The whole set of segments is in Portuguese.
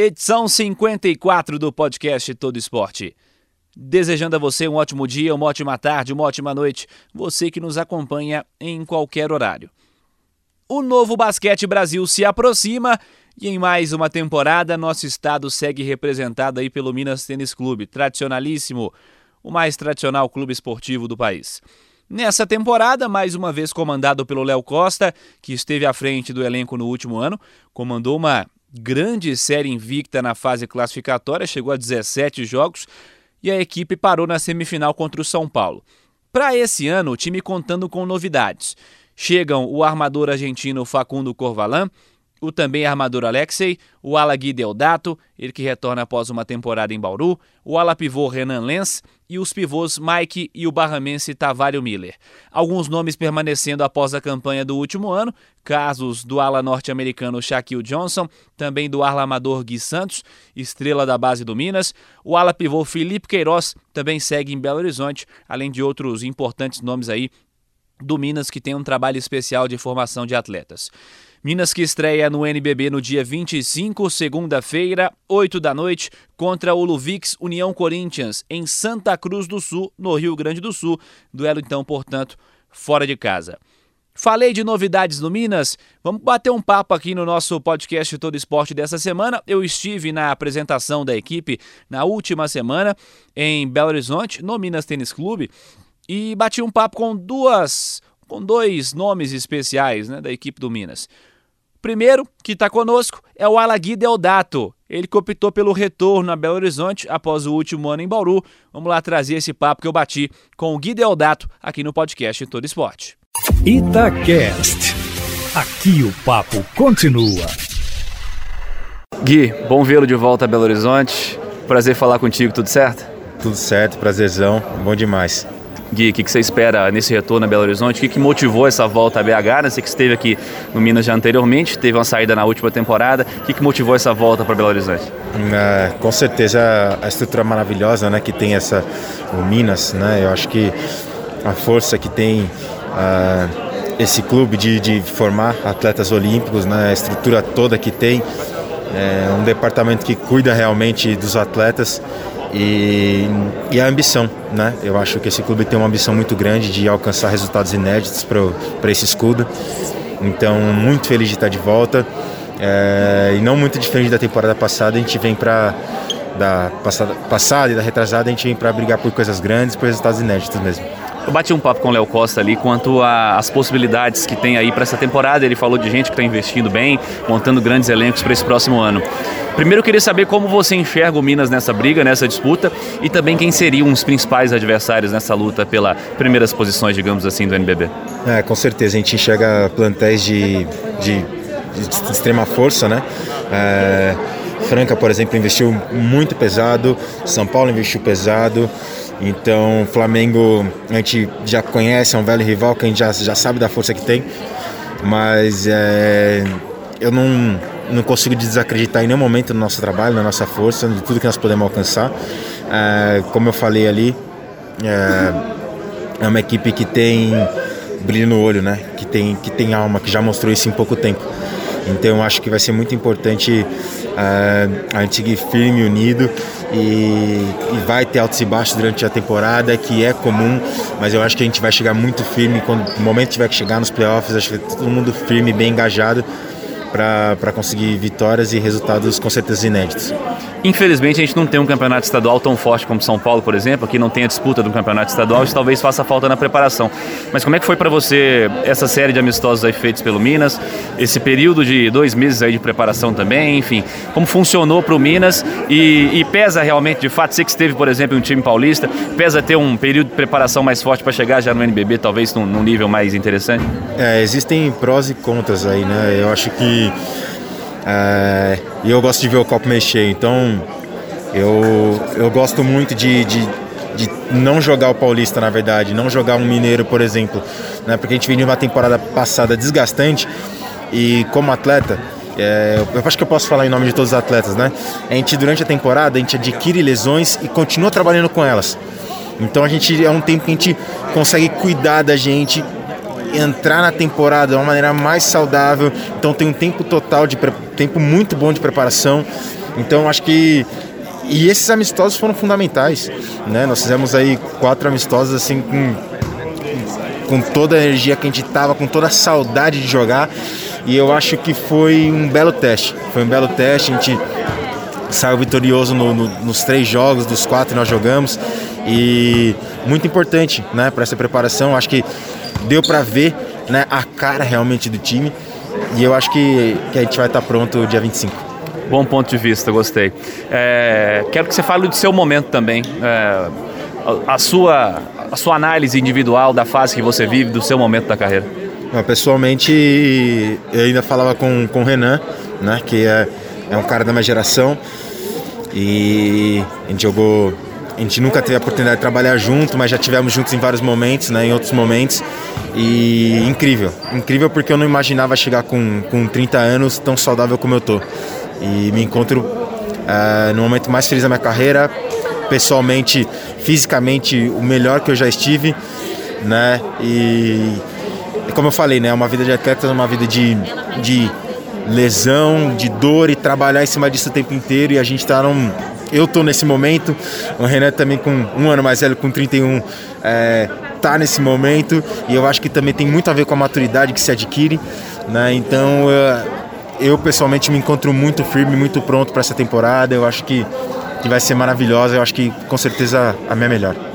edição 54 do podcast Todo Esporte. Desejando a você um ótimo dia, uma ótima tarde, uma ótima noite, você que nos acompanha em qualquer horário. O novo Basquete Brasil se aproxima e em mais uma temporada nosso estado segue representado aí pelo Minas Tênis Clube, tradicionalíssimo, o mais tradicional clube esportivo do país. Nessa temporada, mais uma vez comandado pelo Léo Costa, que esteve à frente do elenco no último ano, comandou uma grande série invicta na fase classificatória, chegou a 17 jogos e a equipe parou na semifinal contra o São Paulo. Para esse ano, o time contando com novidades. Chegam o armador argentino Facundo Corvalan, o também armador Alexei, o ala Gui Deodato, ele que retorna após uma temporada em Bauru, o ala pivô Renan Lenz e os pivôs Mike e o barramense Tavario Miller. Alguns nomes permanecendo após a campanha do último ano, casos do ala norte-americano Shaquille Johnson, também do ala amador Gui Santos, estrela da base do Minas, o ala pivô Felipe Queiroz também segue em Belo Horizonte, além de outros importantes nomes aí do Minas que tem um trabalho especial de formação de atletas. Minas que estreia no NBB no dia 25, segunda-feira, 8 da noite, contra o Luvix União Corinthians, em Santa Cruz do Sul, no Rio Grande do Sul. Duelo, então, portanto, fora de casa. Falei de novidades no Minas, vamos bater um papo aqui no nosso podcast Todo Esporte dessa semana. Eu estive na apresentação da equipe na última semana em Belo Horizonte, no Minas Tênis Clube, e bati um papo com duas com dois nomes especiais né, da equipe do Minas. O primeiro que está conosco é o Alagui Deodato. Ele que optou pelo retorno a Belo Horizonte após o último ano em Bauru. Vamos lá trazer esse papo que eu bati com o Gui Deodato aqui no podcast Todo Esporte. Itacast. Aqui o papo continua. Gui, bom vê-lo de volta a Belo Horizonte. Prazer falar contigo, tudo certo? Tudo certo, prazerzão, bom demais. Gui, o que, que, você espera nesse retorno a Belo Horizonte? O que, que motivou essa volta a BH? Né? Você que esteve aqui no Minas já anteriormente, teve uma saída na última temporada. O que, que motivou essa volta para Belo Horizonte? É, com certeza a estrutura maravilhosa né, que tem essa, o Minas. Né? Eu acho que a força que tem uh, esse clube de, de, formar atletas olímpicos, né? a estrutura toda que tem, é um departamento que cuida realmente dos atletas e, e, a ambição, né? Eu acho que esse clube tem uma ambição muito grande de alcançar resultados inéditos para esse escudo. Então, muito feliz de estar de volta. É, e não muito diferente da temporada passada, a gente vem para da passada, passada e da retrasada, a gente vem para brigar por coisas grandes, por resultados inéditos mesmo. Eu bati um papo com o Léo Costa ali quanto às possibilidades que tem aí para essa temporada. Ele falou de gente que está investindo bem, montando grandes elencos para esse próximo ano. Primeiro eu queria saber como você enxerga o Minas nessa briga, nessa disputa, e também quem seriam os principais adversários nessa luta pelas primeiras posições, digamos assim, do NBB. É, com certeza, a gente enxerga plantéis de, de, de extrema força, né? É, Franca, por exemplo, investiu muito pesado, São Paulo investiu pesado. Então, Flamengo a gente já conhece, é um velho rival que a gente já, já sabe da força que tem, mas é, eu não, não consigo desacreditar em nenhum momento no nosso trabalho, na nossa força, de tudo que nós podemos alcançar. É, como eu falei ali, é, é uma equipe que tem brilho no olho, né? que, tem, que tem alma, que já mostrou isso em pouco tempo. Então eu acho que vai ser muito importante uh, a gente seguir firme, unido e, e, vai ter altos e baixos durante a temporada, que é comum, mas eu acho que a gente vai chegar muito firme quando o momento tiver que chegar nos playoffs, acho que todo mundo firme, bem engajado para conseguir vitórias e resultados com certeza inéditos. Infelizmente a gente não tem um campeonato estadual tão forte como São Paulo, por exemplo, que não tem a disputa do campeonato estadual, isso talvez faça falta na preparação. Mas como é que foi para você essa série de amistosos aí feitos pelo Minas, esse período de dois meses aí de preparação também, enfim, como funcionou para o Minas e, e, pesa realmente, de fato, você que esteve, por exemplo, em um time paulista, pesa ter um período de preparação mais forte para chegar já no NBB, talvez num, num nível mais interessante? É, existem prós e contras aí, né? Eu acho que é, e eu gosto de ver o copo mexer, então Eu, eu gosto muito de, de, de não jogar o Paulista, na verdade, não jogar um Mineiro, por exemplo, né? porque a gente vem de uma temporada passada desgastante e como atleta, é, eu acho que eu posso falar em nome de todos os atletas, né? A gente, durante a temporada, a gente adquire lesões e continua trabalhando com elas. Então a gente é um tempo que a gente consegue cuidar da gente, entrar na temporada de uma maneira mais saudável. Então tem um tempo total de tempo muito bom de preparação. Então acho que e esses amistosos foram fundamentais, né? Nós fizemos aí quatro amistosos assim com com toda a energia que a gente tava, com toda a saudade de jogar. E eu acho que foi um belo teste. Foi um belo teste. A gente saiu vitorioso no, no, nos três jogos, dos quatro que nós jogamos. E muito importante né, para essa preparação. Acho que deu para ver né, a cara realmente do time. E eu acho que, que a gente vai estar tá pronto dia 25. Bom ponto de vista, gostei. É, quero que você fale do seu momento também. É, a, sua, a sua análise individual da fase que você vive, do seu momento da carreira. Pessoalmente, eu ainda falava com, com o Renan, né, que é, é um cara da minha geração. E a gente jogou a gente nunca teve a oportunidade de trabalhar junto, mas já tivemos juntos em vários momentos, né, em outros momentos. E incrível, incrível porque eu não imaginava chegar com, com 30 anos tão saudável como eu tô. E me encontro uh, no momento mais feliz da minha carreira, pessoalmente, fisicamente, o melhor que eu já estive, né? E como eu falei, né, uma vida de atleta, é uma vida de, de lesão, de dor e trabalhar em cima disso o tempo inteiro. E a gente está num eu estou nesse momento, o Renan também com um ano mais velho, com 31, é, tá nesse momento e eu acho que também tem muito a ver com a maturidade que se adquire, né? Então eu pessoalmente me encontro muito firme, muito pronto para essa temporada. Eu acho que, que vai ser maravilhosa. Eu acho que com certeza a minha melhor.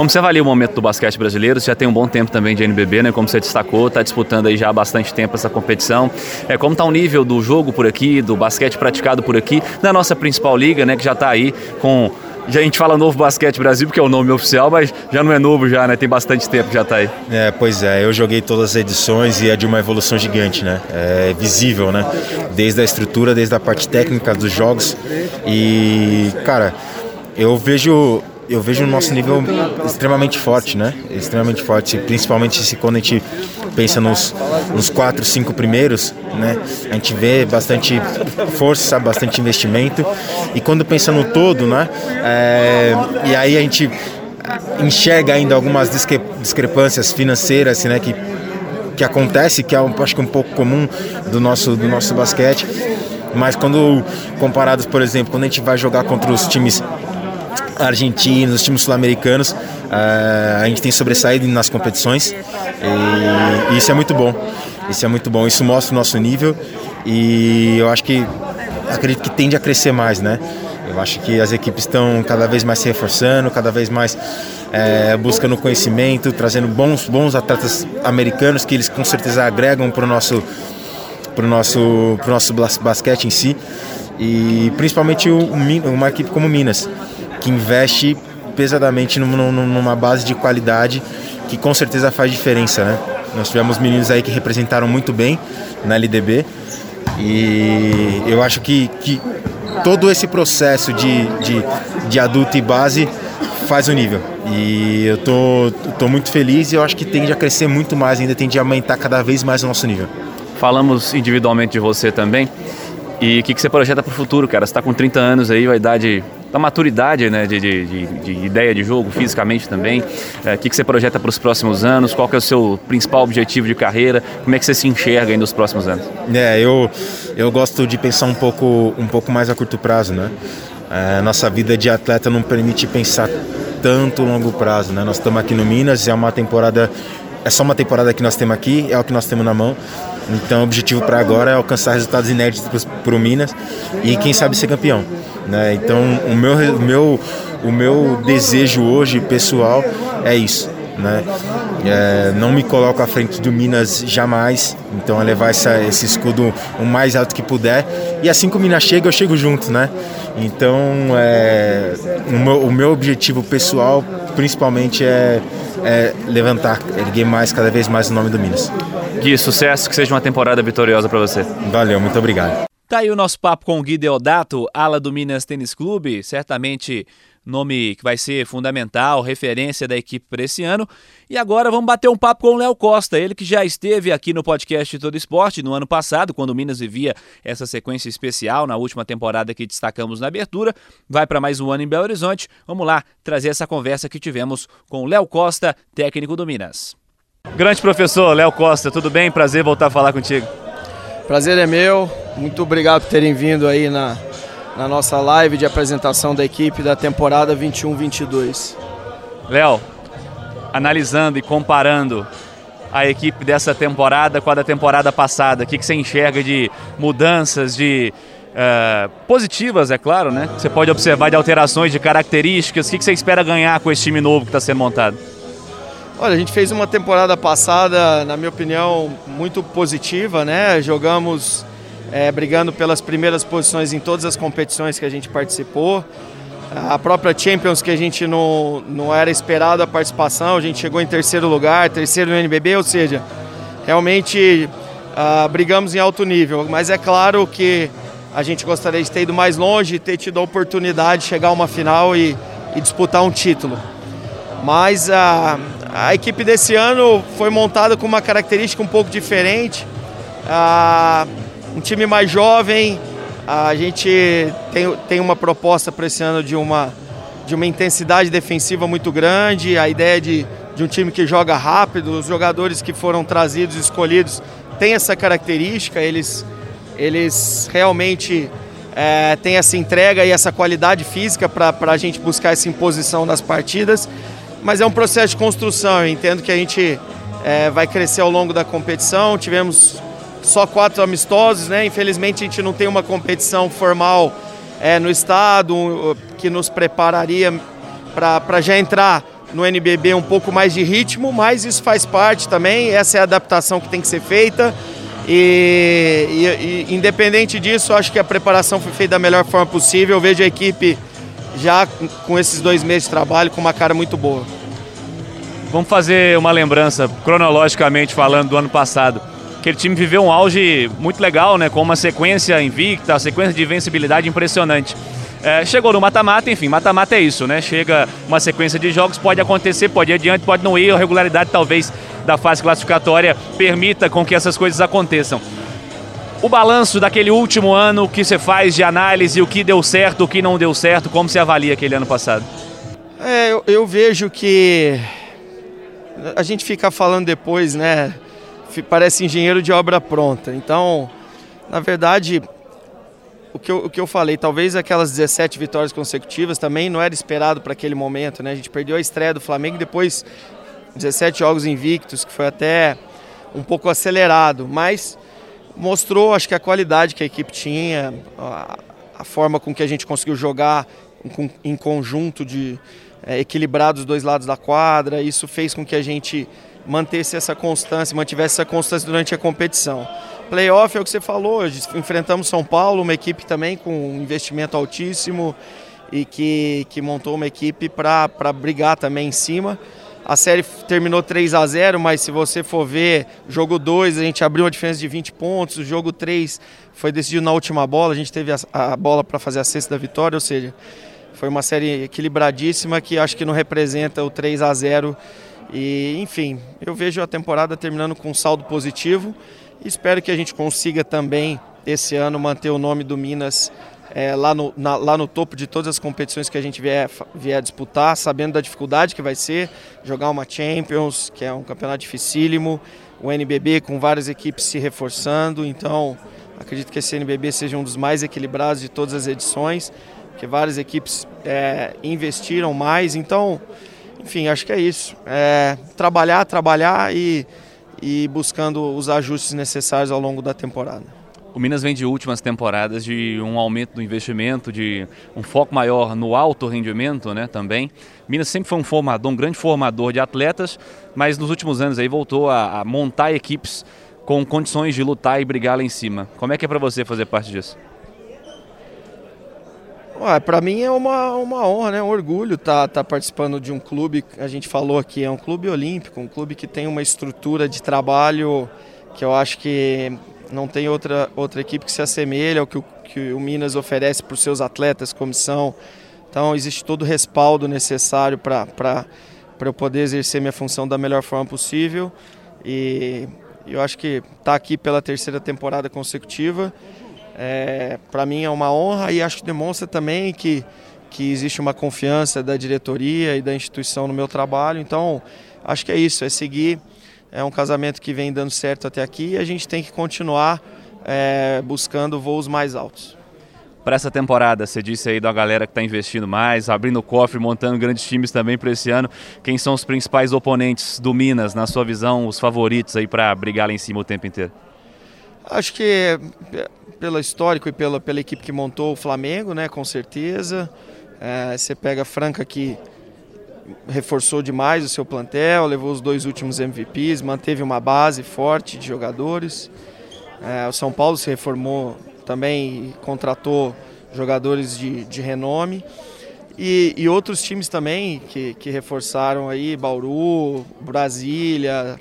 Como você avalia o momento do basquete brasileiro? Você já tem um bom tempo também de NBB, né? Como você destacou, está disputando aí já há bastante tempo essa competição. É, como está o nível do jogo por aqui, do basquete praticado por aqui, na nossa principal liga, né? Que já está aí com já a gente fala Novo Basquete Brasil, porque é o nome oficial, mas já não é novo já, né? Tem bastante tempo que já está aí. É, pois é, eu joguei todas as edições e é de uma evolução gigante, né? É visível, né? Desde a estrutura, desde a parte técnica dos jogos. E, cara, eu vejo eu vejo o nosso nível extremamente forte, né? Extremamente forte, principalmente se quando a gente pensa nos, nos quatro, cinco primeiros, né? A gente vê bastante força, bastante investimento e quando pensa no todo, né? É, e aí a gente enxerga ainda algumas discre discrepâncias financeiras, né? Que que acontece, que é acho que um pouco comum do nosso do nosso basquete. Mas quando comparados, por exemplo, quando a gente vai jogar contra os times argentinos, os times sul-americanos, uh, a gente tem sobressaído nas competições e, e, isso é muito bom. Isso é muito bom. Isso mostra o nosso nível e eu acho que acredito que tende a crescer mais, né? Eu acho que as equipes estão cada vez mais se reforçando, cada vez mais é, buscando conhecimento, trazendo bons, bons atletas americanos que eles com certeza agregam para o nosso, pro nosso, pro nosso basquete em si e principalmente o, uma equipe como Minas que investe pesadamente numa base de qualidade que com certeza faz diferença, né? Nós tivemos meninos aí que representaram muito bem na LDB e eu acho que, que todo esse processo de, de, de adulto e base faz o nível. E eu tô, tô muito feliz e eu acho que tende a crescer muito mais, ainda tende a aumentar cada vez mais o nosso nível. Falamos individualmente de você também. E o que, que você projeta para o futuro, cara? Você está com 30 anos aí, a idade da maturidade né, de, de, de, de, ideia de jogo, fisicamente também. É, o que, que você projeta para os próximos anos? Qual que é o seu principal objetivo de carreira? Como é que você se enxerga aí nos próximos anos? É, eu, eu gosto de pensar um pouco, um pouco mais a curto prazo, né? É, nossa vida de atleta não permite pensar tanto longo prazo, né? Nós estamos aqui no Minas, é uma temporada, é só uma temporada que nós temos aqui, é o que nós temos na mão. Então, o objetivo para agora é alcançar resultados inéditos para o Minas e quem sabe ser campeão. Né? Então, o meu, o, meu, o meu desejo hoje, pessoal, é isso. Né? É, não me coloco à frente do Minas jamais, então é levar essa, esse escudo o mais alto que puder. E assim que o Minas chega, eu chego junto, né? Então, é, o, meu, o meu objetivo pessoal, principalmente, é, é levantar, erguer mais, cada vez mais o nome do Minas. Gui, sucesso, que seja uma temporada vitoriosa para você. Valeu, muito obrigado. Tá aí o nosso papo com o Gui Deodato, ala do Minas Tênis Clube, certamente nome que vai ser fundamental, referência da equipe para esse ano. E agora vamos bater um papo com o Léo Costa, ele que já esteve aqui no podcast Todo Esporte no ano passado, quando o Minas vivia essa sequência especial na última temporada que destacamos na abertura. Vai para mais um ano em Belo Horizonte. Vamos lá trazer essa conversa que tivemos com o Léo Costa, técnico do Minas. Grande professor Léo Costa, tudo bem? Prazer voltar a falar contigo. Prazer é meu. Muito obrigado por terem vindo aí na, na nossa live de apresentação da equipe da temporada 21-22. Léo, analisando e comparando a equipe dessa temporada com a da temporada passada, o que, que você enxerga de mudanças, de uh, positivas, é claro, né? Você pode observar de alterações de características. O que, que você espera ganhar com esse time novo que está sendo montado? Olha, a gente fez uma temporada passada, na minha opinião, muito positiva, né? Jogamos é, brigando pelas primeiras posições em todas as competições que a gente participou. A própria Champions, que a gente não, não era esperado a participação, a gente chegou em terceiro lugar, terceiro no NBB, ou seja, realmente uh, brigamos em alto nível. Mas é claro que a gente gostaria de ter ido mais longe, ter tido a oportunidade de chegar a uma final e, e disputar um título. Mas a, a equipe desse ano foi montada com uma característica um pouco diferente. Ah, um time mais jovem, a gente tem, tem uma proposta para esse ano de uma, de uma intensidade defensiva muito grande, a ideia de, de um time que joga rápido, os jogadores que foram trazidos, escolhidos, têm essa característica, eles, eles realmente é, têm essa entrega e essa qualidade física para a gente buscar essa imposição nas partidas mas é um processo de construção. Eu entendo que a gente é, vai crescer ao longo da competição. Tivemos só quatro amistosos, né? Infelizmente a gente não tem uma competição formal é, no estado que nos prepararia para já entrar no NBB um pouco mais de ritmo, mas isso faz parte também. Essa é a adaptação que tem que ser feita. E, e, e independente disso, acho que a preparação foi feita da melhor forma possível. Eu vejo a equipe já com esses dois meses de trabalho com uma cara muito boa. Vamos fazer uma lembrança, cronologicamente falando, do ano passado. Aquele time viveu um auge muito legal, né? Com uma sequência invicta, sequência de invencibilidade impressionante. É, chegou no mata-mata, enfim, mata-mata é isso, né? Chega uma sequência de jogos, pode acontecer, pode ir adiante, pode não ir, a regularidade talvez da fase classificatória permita com que essas coisas aconteçam o balanço daquele último ano que você faz de análise, o que deu certo, o que não deu certo, como você avalia aquele ano passado? É, eu, eu vejo que a gente fica falando depois, né? Parece engenheiro de obra pronta. Então, na verdade, o que, eu, o que eu falei, talvez aquelas 17 vitórias consecutivas também não era esperado para aquele momento, né? A gente perdeu a estreia do Flamengo e depois 17 jogos invictos, que foi até um pouco acelerado, mas mostrou, acho que a qualidade que a equipe tinha, a, a forma com que a gente conseguiu jogar em, conjunto de é, equilibrar dos dois lados da quadra. Isso fez com que a gente mantesse essa constância, mantivesse essa constância durante a competição. Playoff é o que você falou, enfrentamos São Paulo, uma equipe também com um investimento altíssimo e que, que montou uma equipe para brigar também em cima. A série terminou 3 a 0 mas se você for ver, jogo 2 a gente abriu uma diferença de 20 pontos, o jogo 3 foi decidido na última bola, a gente teve a, a bola para fazer a sexta da vitória, ou seja, foi uma série equilibradíssima que acho que não representa o 3 a 0 e enfim, eu vejo a temporada terminando com um saldo positivo. Espero que a gente consiga também esse ano manter o nome do Minas é, lá, no, na, lá no topo de todas as competições que a gente vier, vier disputar, sabendo da dificuldade que vai ser jogar uma Champions, que é um campeonato dificílimo, o NBB com várias equipes se reforçando, então acredito que esse NBB seja um dos mais equilibrados de todas as edições, que várias equipes é, investiram mais, então, enfim, acho que é isso. É, trabalhar, trabalhar e, e buscando os ajustes necessários ao longo da temporada. O Minas vem de últimas temporadas de um aumento do investimento, de um foco maior no alto rendimento, né, também. Minas sempre foi um formador, um grande formador de atletas, mas nos últimos anos aí voltou a, a montar equipes com condições de lutar e brigar lá em cima. Como é que é para você fazer parte disso? Para mim é uma, uma honra, né? um orgulho estar tá, tá participando de um clube, a gente falou aqui, é um clube olímpico, um clube que tem uma estrutura de trabalho que eu acho que não tem outra, outra equipe que se assemelha ao que o, que o Minas oferece para os seus atletas, comissão. Então existe todo o respaldo necessário para eu poder exercer minha função da melhor forma possível. E eu acho que estar tá aqui pela terceira temporada consecutiva, é, para mim é uma honra e acho que demonstra também que, que existe uma confiança da diretoria e da instituição no meu trabalho. Então acho que é isso, é seguir é um casamento que vem dando certo até aqui e a gente tem que continuar é, buscando voos mais altos. Para essa temporada, você disse aí da galera que está investindo mais, abrindo o cofre, montando grandes times também para esse ano. Quem são os principais oponentes do Minas, na sua visão, os favoritos aí para brigar lá em cima o tempo inteiro? Acho que pelo histórico e pela, pela equipe que montou o Flamengo, né, com certeza. É, você pega a Franca que reforçou demais o seu plantel, levou os dois últimos MVPs, manteve uma base forte de jogadores. É, o São Paulo se reformou também e contratou jogadores de, de renome. E, e, outros times também que, que reforçaram aí, Bauru, Brasília.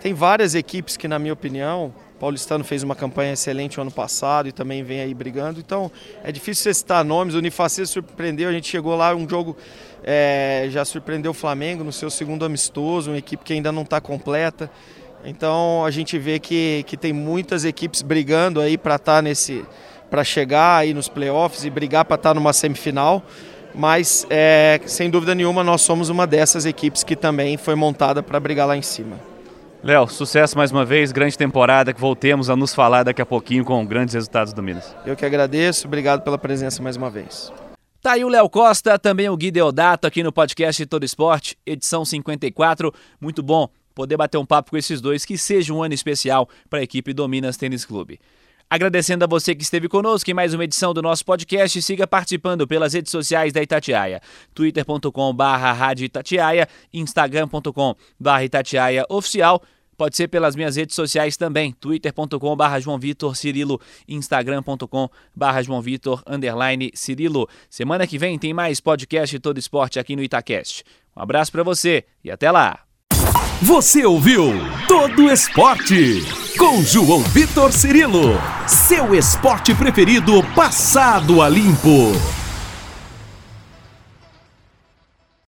Tem várias equipes que, na minha opinião, Paulistano fez uma campanha excelente ano passado e também vem aí brigando. Então é difícil você citar nomes. O Unifacê surpreendeu, a gente chegou lá, um jogo é, já surpreendeu o Flamengo no seu segundo amistoso, uma equipe que ainda não está completa. Então a gente vê que, que tem muitas equipes brigando aí para estar tá nesse. para chegar aí nos playoffs e brigar para estar tá numa semifinal. Mas é, sem dúvida nenhuma nós somos uma dessas equipes que também foi montada para brigar lá em cima. Léo, sucesso mais uma vez, grande temporada, que voltemos a nos falar daqui a pouquinho com grandes resultados do Minas. Eu que agradeço, obrigado pela presença mais uma vez. Tá aí o Léo Costa, também o Gui Deodato aqui no podcast Todo Esporte, edição 54. Muito bom poder bater um papo com esses dois, que seja um ano especial para a equipe do Minas Tênis Clube. Agradecendo a você que esteve conosco em mais uma edição do nosso podcast, siga participando pelas redes sociais da Itatiaia, twitter.com.br Rádio Itatiaia, instagram.com.br Itatiaia Oficial, pode ser pelas minhas redes sociais também, twitter.com.br João Vitor Cirilo, instagram.com.br João Vitor underline Cirilo. Semana que vem tem mais podcast Todo Esporte aqui no Itacast. Um abraço para você e até lá! Você ouviu Todo Esporte com João Vitor Cirilo, seu esporte preferido passado a limpo.